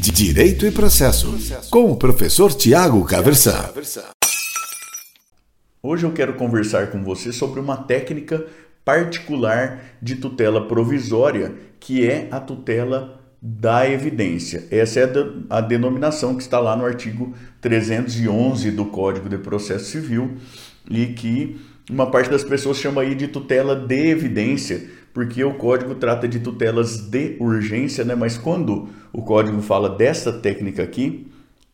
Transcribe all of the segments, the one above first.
Direito e Processo, com o professor Tiago Caversan. Hoje eu quero conversar com você sobre uma técnica particular de tutela provisória, que é a tutela da evidência. Essa é a denominação que está lá no artigo 311 do Código de Processo Civil e que uma parte das pessoas chama aí de tutela de evidência porque o código trata de tutelas de urgência, né? mas quando o código fala dessa técnica aqui,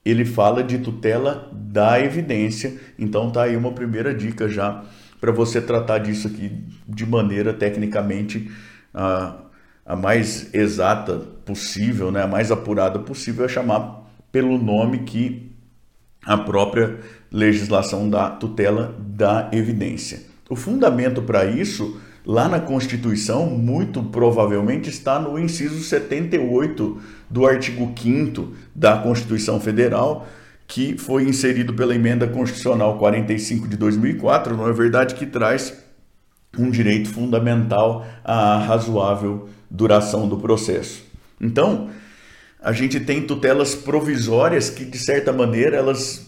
ele fala de tutela da evidência. Então tá aí uma primeira dica já para você tratar disso aqui de maneira tecnicamente a, a mais exata possível, né? a mais apurada possível, é chamar pelo nome que a própria legislação da tutela da evidência. O fundamento para isso lá na Constituição, muito provavelmente está no inciso 78 do artigo 5 da Constituição Federal, que foi inserido pela emenda constitucional 45 de 2004, não é verdade que traz um direito fundamental à razoável duração do processo. Então, a gente tem tutelas provisórias que de certa maneira elas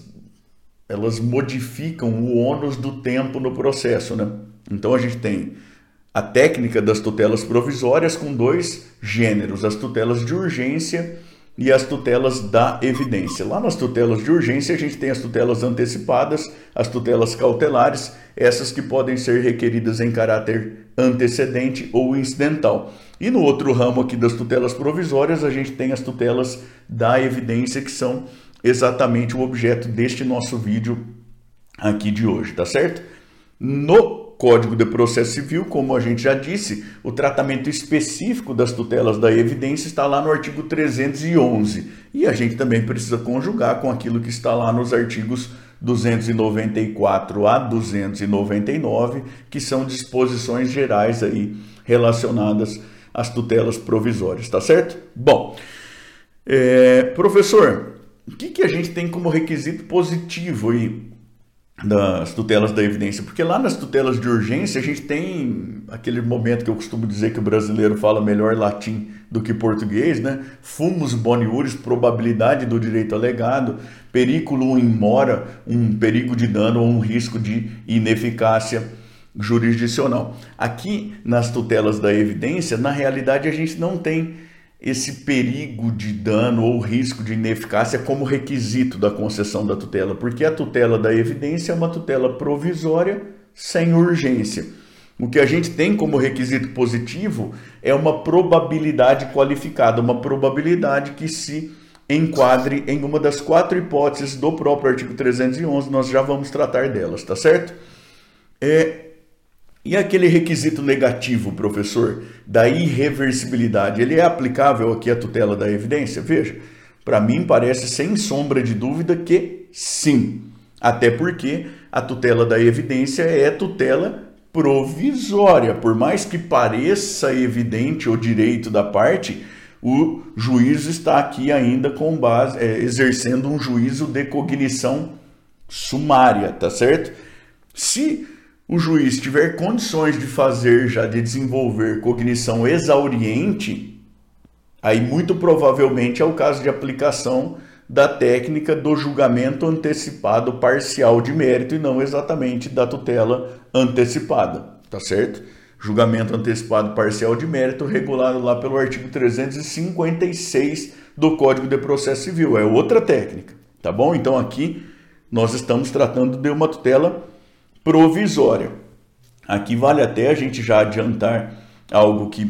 elas modificam o ônus do tempo no processo, né? Então a gente tem a técnica das tutelas provisórias com dois gêneros, as tutelas de urgência e as tutelas da evidência. Lá nas tutelas de urgência, a gente tem as tutelas antecipadas, as tutelas cautelares, essas que podem ser requeridas em caráter antecedente ou incidental. E no outro ramo aqui das tutelas provisórias, a gente tem as tutelas da evidência, que são exatamente o objeto deste nosso vídeo aqui de hoje, tá certo? No Código de Processo Civil, como a gente já disse, o tratamento específico das tutelas da evidência está lá no artigo 311. E a gente também precisa conjugar com aquilo que está lá nos artigos 294 a 299, que são disposições gerais aí relacionadas às tutelas provisórias, tá certo? Bom, é, professor, o que, que a gente tem como requisito positivo aí das tutelas da evidência, porque lá nas tutelas de urgência a gente tem aquele momento que eu costumo dizer que o brasileiro fala melhor latim do que português, né? Fumus boniuris, probabilidade do direito alegado, periculum in mora, um perigo de dano ou um risco de ineficácia jurisdicional. Aqui nas tutelas da evidência, na realidade a gente não tem esse perigo de dano ou risco de ineficácia como requisito da concessão da tutela, porque a tutela da evidência é uma tutela provisória sem urgência. O que a gente tem como requisito positivo é uma probabilidade qualificada, uma probabilidade que se enquadre em uma das quatro hipóteses do próprio artigo 311, nós já vamos tratar delas, tá certo? É, e aquele requisito negativo, professor, da irreversibilidade, ele é aplicável aqui à tutela da evidência? Veja, para mim parece sem sombra de dúvida que sim. Até porque a tutela da evidência é tutela provisória. Por mais que pareça evidente o direito da parte, o juízo está aqui ainda com base, é, exercendo um juízo de cognição sumária, tá certo? Se o juiz tiver condições de fazer já, de desenvolver cognição exauriente, aí muito provavelmente é o caso de aplicação da técnica do julgamento antecipado parcial de mérito e não exatamente da tutela antecipada, tá certo? Julgamento antecipado parcial de mérito regulado lá pelo artigo 356 do Código de Processo Civil, é outra técnica, tá bom? Então aqui nós estamos tratando de uma tutela provisória. Aqui vale até a gente já adiantar algo que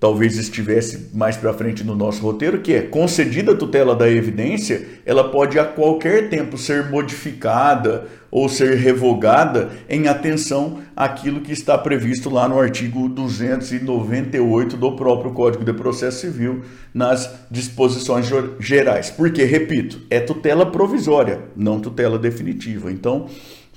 talvez estivesse mais para frente no nosso roteiro, que é concedida a tutela da evidência, ela pode a qualquer tempo ser modificada ou ser revogada em atenção àquilo que está previsto lá no artigo 298 do próprio Código de Processo Civil, nas disposições gerais. Porque, repito, é tutela provisória, não tutela definitiva. Então,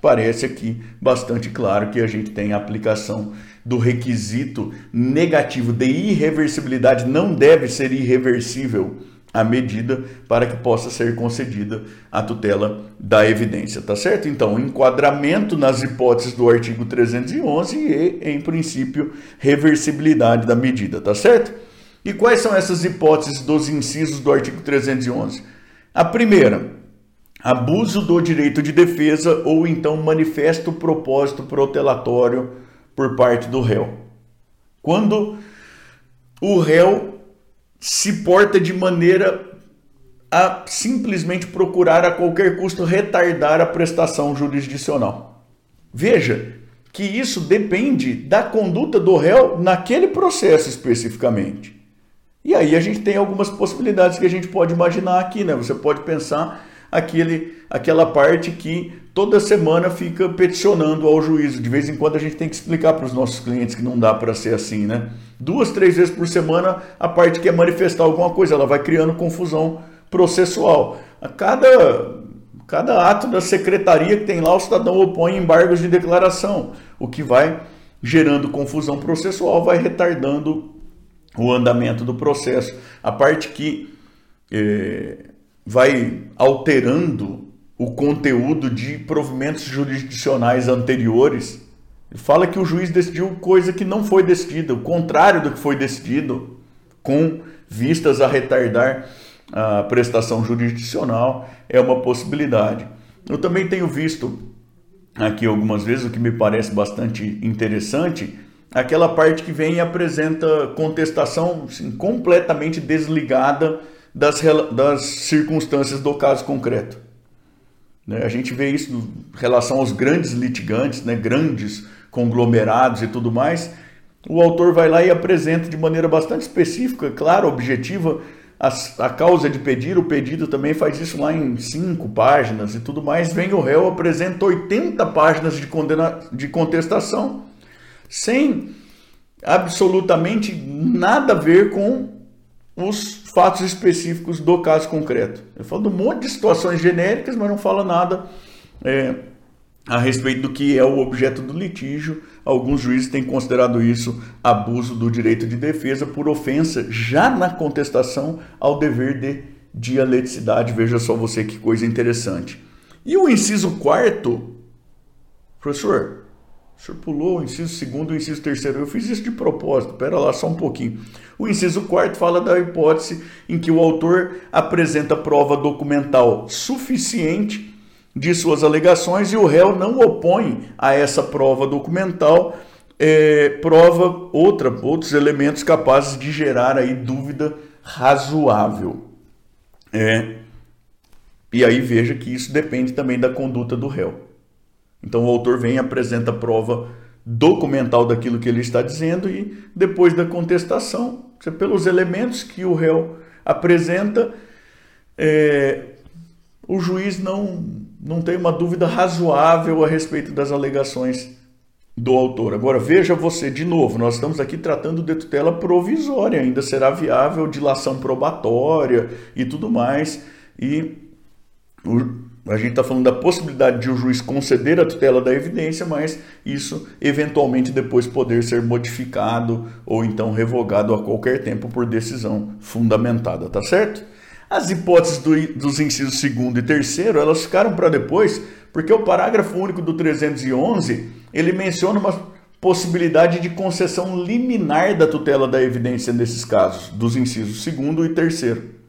parece aqui bastante claro que a gente tem a aplicação do requisito negativo de irreversibilidade, não deve ser irreversível a medida para que possa ser concedida a tutela da evidência, tá certo? Então, enquadramento nas hipóteses do artigo 311 e, em princípio, reversibilidade da medida, tá certo? E quais são essas hipóteses dos incisos do artigo 311? A primeira, abuso do direito de defesa ou então manifesto propósito protelatório por parte do réu. Quando o réu se porta de maneira a simplesmente procurar a qualquer custo retardar a prestação jurisdicional. Veja que isso depende da conduta do réu naquele processo especificamente. E aí a gente tem algumas possibilidades que a gente pode imaginar aqui, né? Você pode pensar aquele, aquela parte que toda semana fica peticionando ao juízo. De vez em quando a gente tem que explicar para os nossos clientes que não dá para ser assim, né? Duas, três vezes por semana a parte quer manifestar alguma coisa, ela vai criando confusão processual. A cada, cada ato da secretaria que tem lá, o cidadão opõe embargos de declaração, o que vai gerando confusão processual, vai retardando o andamento do processo. A parte que eh, vai alterando o conteúdo de provimentos jurisdicionais anteriores. Fala que o juiz decidiu coisa que não foi decidida, o contrário do que foi decidido, com vistas a retardar a prestação jurisdicional, é uma possibilidade. Eu também tenho visto aqui algumas vezes, o que me parece bastante interessante, aquela parte que vem e apresenta contestação assim, completamente desligada das, das circunstâncias do caso concreto. Né? A gente vê isso em relação aos grandes litigantes, né? grandes conglomerados e tudo mais. O autor vai lá e apresenta de maneira bastante específica, clara, objetiva, a, causa de pedir. O pedido também faz isso lá em cinco páginas e tudo mais. Vem o réu, apresenta 80 páginas de, condena, de contestação, sem absolutamente nada a ver com os fatos específicos do caso concreto. Eu falo de um monte de situações genéricas, mas não fala nada é, a respeito do que é o objeto do litígio. Alguns juízes têm considerado isso abuso do direito de defesa por ofensa já na contestação ao dever de dialeticidade. Veja só você que coisa interessante. E o inciso quarto, professor, o senhor pulou o inciso segundo e o inciso terceiro. Eu fiz isso de propósito, pera lá só um pouquinho. O inciso quarto fala da hipótese em que o autor apresenta prova documental suficiente de suas alegações e o réu não opõe a essa prova documental é, prova outra, outros elementos capazes de gerar aí dúvida razoável. É, e aí veja que isso depende também da conduta do réu. Então o autor vem e apresenta prova documental daquilo que ele está dizendo e depois da contestação, pelos elementos que o réu apresenta, é, o juiz não, não tem uma dúvida razoável a respeito das alegações do autor. Agora veja você de novo, nós estamos aqui tratando de tutela provisória, ainda será viável dilação probatória e tudo mais. E o, a gente está falando da possibilidade de o juiz conceder a tutela da evidência, mas isso eventualmente depois poder ser modificado ou então revogado a qualquer tempo por decisão fundamentada, tá certo? As hipóteses do, dos incisos segundo e terceiro, elas ficaram para depois, porque o parágrafo único do 311, ele menciona uma possibilidade de concessão liminar da tutela da evidência nesses casos, dos incisos segundo e terceiro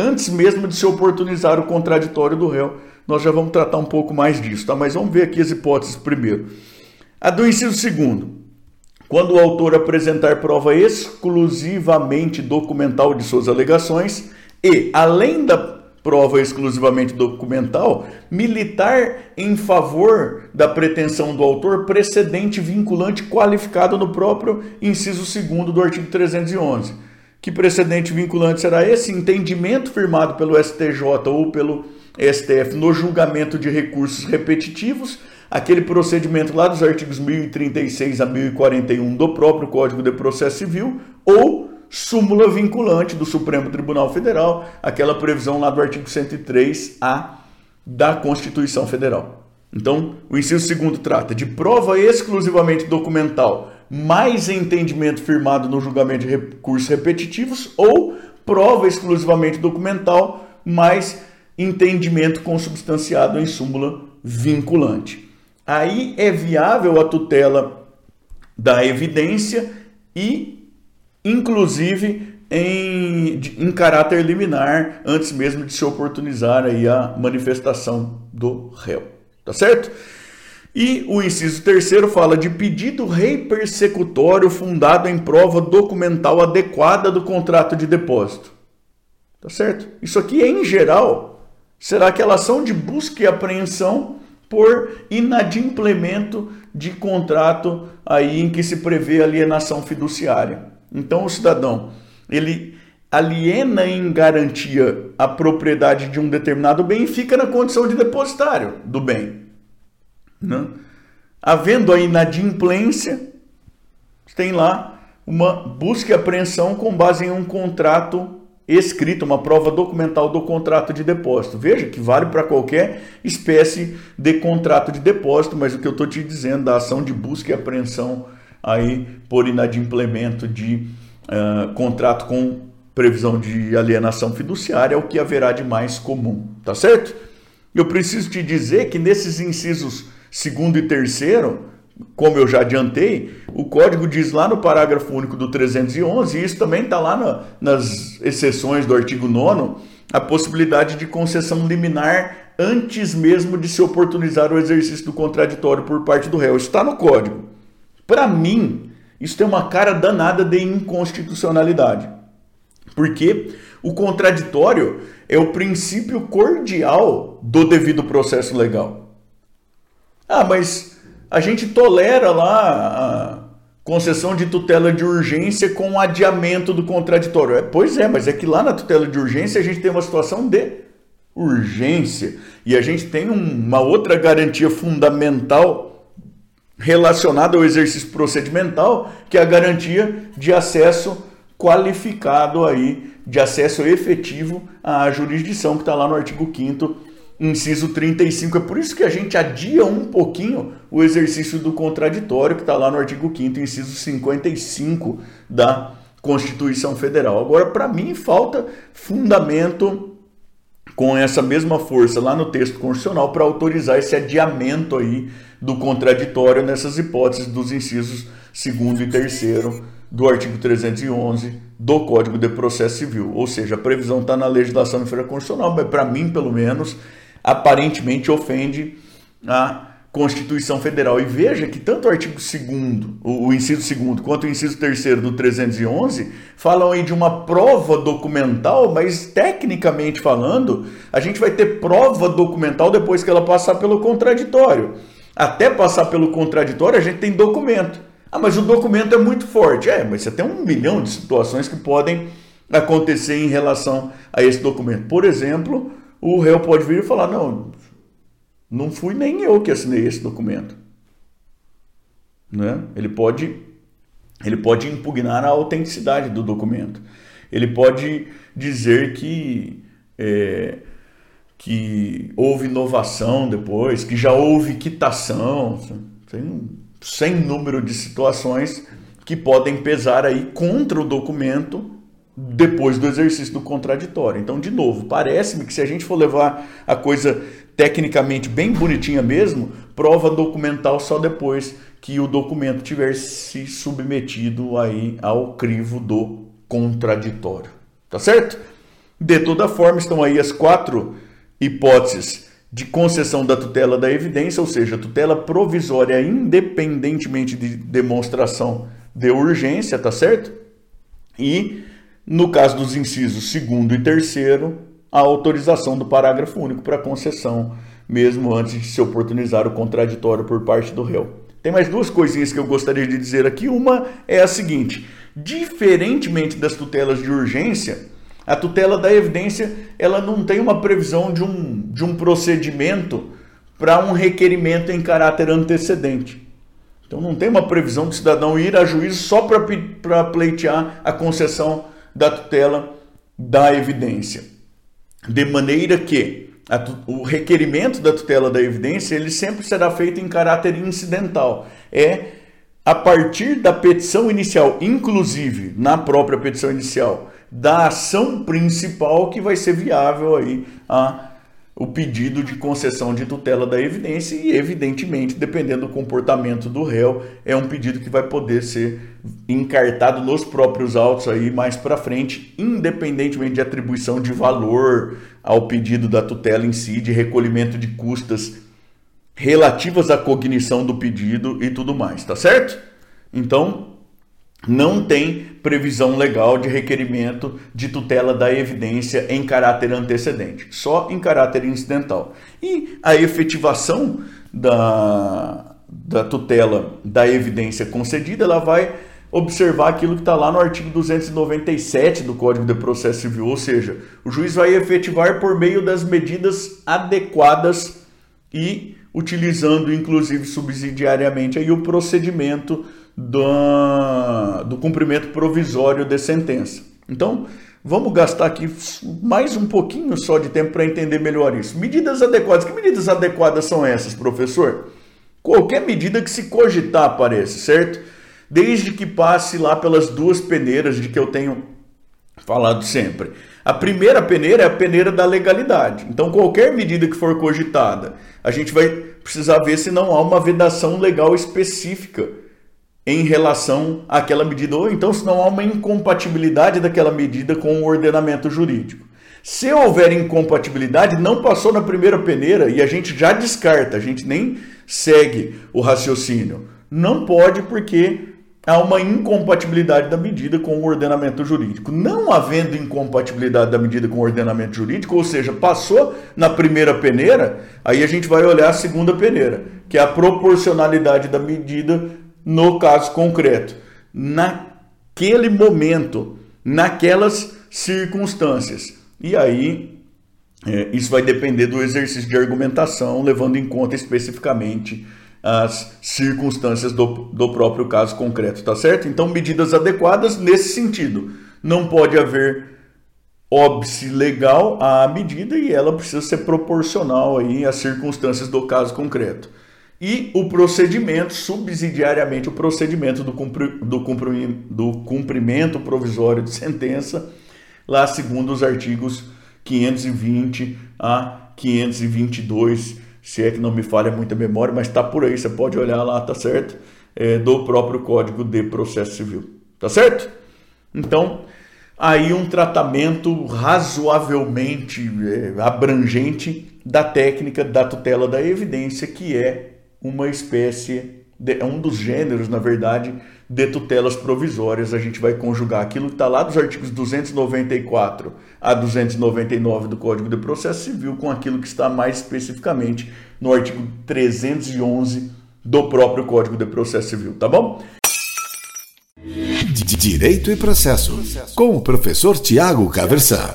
antes mesmo de se oportunizar o contraditório do réu. Nós já vamos tratar um pouco mais disso, tá? Mas vamos ver aqui as hipóteses primeiro. A do inciso segundo. Quando o autor apresentar prova exclusivamente documental de suas alegações e, além da prova exclusivamente documental, militar em favor da pretensão do autor precedente vinculante qualificado no próprio inciso segundo do artigo 311 que precedente vinculante será esse? Entendimento firmado pelo STJ ou pelo STF no julgamento de recursos repetitivos, aquele procedimento lá dos artigos 1036 a 1041 do próprio Código de Processo Civil, ou súmula vinculante do Supremo Tribunal Federal, aquela previsão lá do artigo 103A da Constituição Federal. Então, o inciso segundo trata de prova exclusivamente documental mais entendimento firmado no julgamento de recursos repetitivos ou prova exclusivamente documental mais entendimento consubstanciado em súmula vinculante. Aí é viável a tutela da evidência e inclusive em, em caráter liminar, antes mesmo de se oportunizar aí a manifestação do réu. Tá certo? E o inciso terceiro fala de pedido rei persecutório fundado em prova documental adequada do contrato de depósito. Tá certo? Isso aqui, em geral, será aquela ação de busca e apreensão por inadimplemento de contrato aí em que se prevê alienação fiduciária. Então, o cidadão, ele aliena em garantia a propriedade de um determinado bem e fica na condição de depositário do bem. Né? Havendo a inadimplência, tem lá uma busca e apreensão com base em um contrato escrito, uma prova documental do contrato de depósito. Veja que vale para qualquer espécie de contrato de depósito, mas o que eu estou te dizendo da ação de busca e apreensão aí por inadimplemento de uh, contrato com previsão de alienação fiduciária é o que haverá de mais comum, tá certo? Eu preciso te dizer que nesses incisos segundo e terceiro, como eu já adiantei, o código diz lá no parágrafo único do 311, e isso também está lá na, nas exceções do artigo 9, a possibilidade de concessão liminar antes mesmo de se oportunizar o exercício do contraditório por parte do réu. Está no código. Para mim, isso tem uma cara danada de inconstitucionalidade. Porque o contraditório é o princípio cordial do devido processo legal. Ah, mas a gente tolera lá a concessão de tutela de urgência com adiamento do contraditório. É, pois é, mas é que lá na tutela de urgência a gente tem uma situação de urgência e a gente tem uma outra garantia fundamental relacionada ao exercício procedimental, que é a garantia de acesso qualificado aí, de acesso efetivo à jurisdição, que está lá no artigo 5 inciso 35. É por isso que a gente adia um pouquinho o exercício do contraditório, que está lá no artigo 5, inciso 55 da Constituição Federal. Agora, para mim, falta fundamento com essa mesma força lá no texto constitucional para autorizar esse adiamento aí do contraditório nessas hipóteses dos incisos 2 e 3 do artigo 311 do Código de Processo Civil. Ou seja, a previsão está na legislação infraconstitucional, mas para mim, pelo menos, aparentemente ofende a Constituição Federal. E veja que tanto o artigo 2 o, o inciso 2 quanto o inciso 3 do 311 falam aí de uma prova documental, mas tecnicamente falando, a gente vai ter prova documental depois que ela passar pelo contraditório. Até passar pelo contraditório, a gente tem documento. Ah, mas o documento é muito forte. É, mas você tem um milhão de situações que podem acontecer em relação a esse documento. Por exemplo, o réu pode vir e falar: não, não fui nem eu que assinei esse documento. Né? Ele, pode, ele pode impugnar a autenticidade do documento. Ele pode dizer que, é, que houve inovação depois, que já houve quitação. Tem um sem número de situações que podem pesar aí contra o documento depois do exercício do contraditório. Então, de novo, parece-me que se a gente for levar a coisa tecnicamente bem bonitinha mesmo, prova documental só depois que o documento tiver se submetido aí ao crivo do contraditório. Tá certo? De toda forma, estão aí as quatro hipóteses de concessão da tutela da evidência, ou seja, tutela provisória independentemente de demonstração de urgência, tá certo? E no caso dos incisos segundo e terceiro, a autorização do parágrafo único para concessão, mesmo antes de se oportunizar o contraditório por parte do réu. Tem mais duas coisinhas que eu gostaria de dizer aqui. Uma é a seguinte: diferentemente das tutelas de urgência, a tutela da evidência ela não tem uma previsão de um, de um procedimento para um requerimento em caráter antecedente. Então não tem uma previsão do cidadão ir a juízo só para pleitear a concessão da tutela da evidência. De maneira que a, o requerimento da tutela da evidência ele sempre será feito em caráter incidental. É a partir da petição inicial, inclusive na própria petição inicial, da ação principal que vai ser viável aí a o pedido de concessão de tutela da evidência e, evidentemente, dependendo do comportamento do réu, é um pedido que vai poder ser encartado nos próprios autos aí mais para frente, independentemente de atribuição de valor ao pedido da tutela em si, de recolhimento de custas relativas à cognição do pedido e tudo mais, tá certo? Então, não tem previsão legal de requerimento de tutela da evidência em caráter antecedente, só em caráter incidental. E a efetivação da, da tutela da evidência concedida, ela vai observar aquilo que está lá no artigo 297 do Código de Processo Civil, ou seja, o juiz vai efetivar por meio das medidas adequadas e utilizando inclusive subsidiariamente aí o procedimento do, do cumprimento provisório de sentença. Então, vamos gastar aqui mais um pouquinho só de tempo para entender melhor isso. Medidas adequadas. Que medidas adequadas são essas, professor? Qualquer medida que se cogitar aparece, certo? Desde que passe lá pelas duas peneiras de que eu tenho falado sempre. A primeira peneira é a peneira da legalidade. Então, qualquer medida que for cogitada, a gente vai precisar ver se não há uma vedação legal específica em relação àquela medida, ou então se não há uma incompatibilidade daquela medida com o ordenamento jurídico. Se houver incompatibilidade, não passou na primeira peneira e a gente já descarta, a gente nem segue o raciocínio. Não pode porque há uma incompatibilidade da medida com o ordenamento jurídico. Não havendo incompatibilidade da medida com o ordenamento jurídico, ou seja, passou na primeira peneira, aí a gente vai olhar a segunda peneira, que é a proporcionalidade da medida no caso concreto, naquele momento, naquelas circunstâncias. E aí, é, isso vai depender do exercício de argumentação, levando em conta especificamente as circunstâncias do, do próprio caso concreto, tá certo? Então, medidas adequadas nesse sentido. Não pode haver óbice legal à medida e ela precisa ser proporcional aí às circunstâncias do caso concreto e o procedimento, subsidiariamente, o procedimento do, cumpri, do, cumpri, do cumprimento provisório de sentença, lá segundo os artigos 520 a 522, se é que não me falha muita memória, mas está por aí, você pode olhar lá, tá certo? É, do próprio Código de Processo Civil, tá certo? Então, aí um tratamento razoavelmente é, abrangente da técnica da tutela da evidência, que é uma espécie, é um dos gêneros, na verdade, de tutelas provisórias. A gente vai conjugar aquilo que está lá dos artigos 294 a 299 do Código de Processo Civil com aquilo que está mais especificamente no artigo 311 do próprio Código de Processo Civil, tá bom? Direito e Processo, com o professor Tiago Caversan.